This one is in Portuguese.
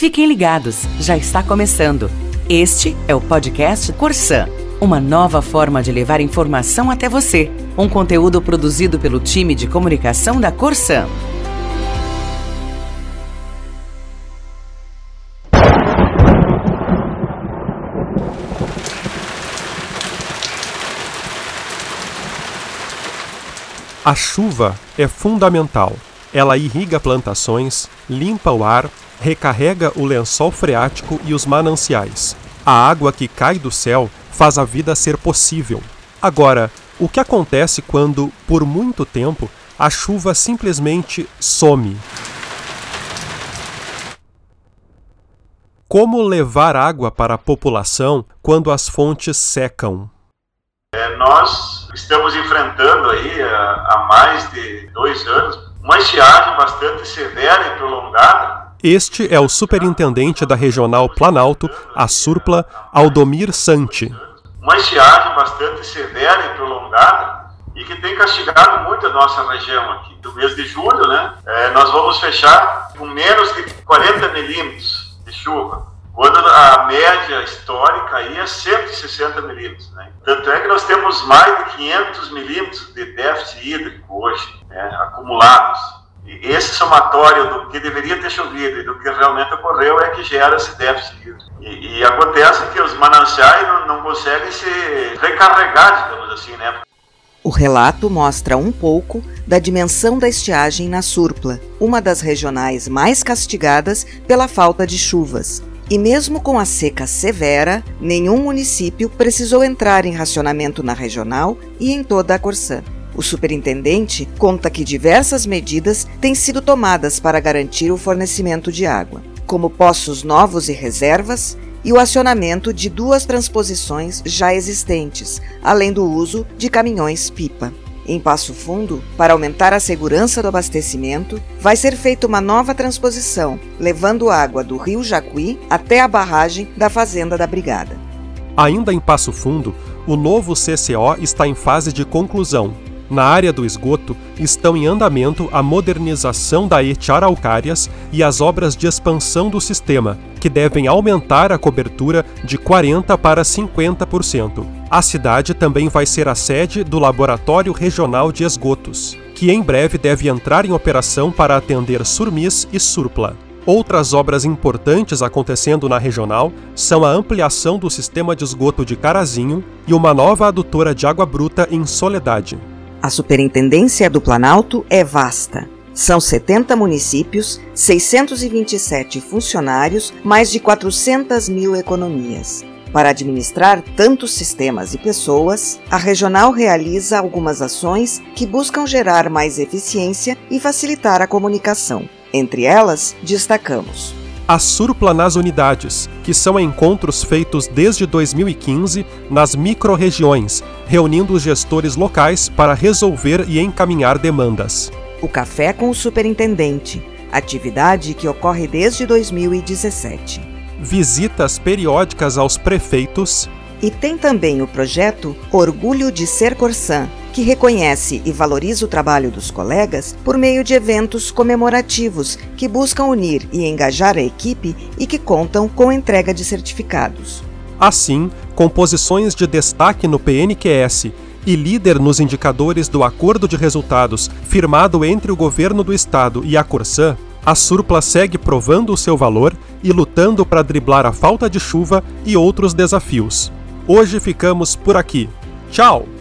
Fiquem ligados, já está começando. Este é o podcast Corsan, uma nova forma de levar informação até você. Um conteúdo produzido pelo time de comunicação da Corsan. A chuva é fundamental. Ela irriga plantações, limpa o ar, recarrega o lençol freático e os mananciais. A água que cai do céu faz a vida ser possível. Agora, o que acontece quando, por muito tempo, a chuva simplesmente some? Como levar água para a população quando as fontes secam? É, nós estamos enfrentando aí há, mais de dois anos uma estiagem bastante severa e prolongada. Este é o superintendente da Regional Planalto, a Surpla, Aldomir Santi. Uma estiagem bastante severa e prolongada e que tem castigado muito a nossa região aqui. Do mês de julho, né, é, nós vamos fechar com menos de 40 milímetros de chuva quando a média histórica aí é 160 milímetros. Né? Tanto é que nós temos mais de 500 milímetros de déficit hídrico hoje, né, acumulados. Esse somatório do que deveria ter chovido e do que realmente ocorreu é que gera esse déficit. E, e acontece que os mananciais não, não conseguem se recarregar, digamos assim, né? O relato mostra um pouco da dimensão da estiagem na Surpla, uma das regionais mais castigadas pela falta de chuvas. E mesmo com a seca severa, nenhum município precisou entrar em racionamento na regional e em toda a Corsã. O superintendente conta que diversas medidas têm sido tomadas para garantir o fornecimento de água, como poços novos e reservas e o acionamento de duas transposições já existentes, além do uso de caminhões-pipa. Em Passo Fundo, para aumentar a segurança do abastecimento, vai ser feita uma nova transposição, levando água do rio Jacuí até a barragem da Fazenda da Brigada. Ainda em Passo Fundo, o novo CCO está em fase de conclusão. Na área do esgoto, estão em andamento a modernização da ET Araucárias e as obras de expansão do sistema, que devem aumentar a cobertura de 40% para 50%. A cidade também vai ser a sede do Laboratório Regional de Esgotos, que em breve deve entrar em operação para atender Surmis e Surpla. Outras obras importantes acontecendo na regional são a ampliação do sistema de esgoto de Carazinho e uma nova adutora de água bruta em Soledade. A Superintendência do Planalto é vasta. São 70 municípios, 627 funcionários, mais de 400 mil economias. Para administrar tantos sistemas e pessoas, a regional realiza algumas ações que buscam gerar mais eficiência e facilitar a comunicação. Entre elas, destacamos a Surpla nas unidades, que são encontros feitos desde 2015 nas microrregiões, reunindo os gestores locais para resolver e encaminhar demandas. O Café com o Superintendente, atividade que ocorre desde 2017 visitas periódicas aos prefeitos. E tem também o projeto Orgulho de Ser Corsã, que reconhece e valoriza o trabalho dos colegas por meio de eventos comemorativos que buscam unir e engajar a equipe e que contam com entrega de certificados. Assim, composições de destaque no PNQS e líder nos indicadores do Acordo de Resultados firmado entre o Governo do Estado e a Corsã, a Surpla segue provando o seu valor e lutando para driblar a falta de chuva e outros desafios. Hoje ficamos por aqui. Tchau!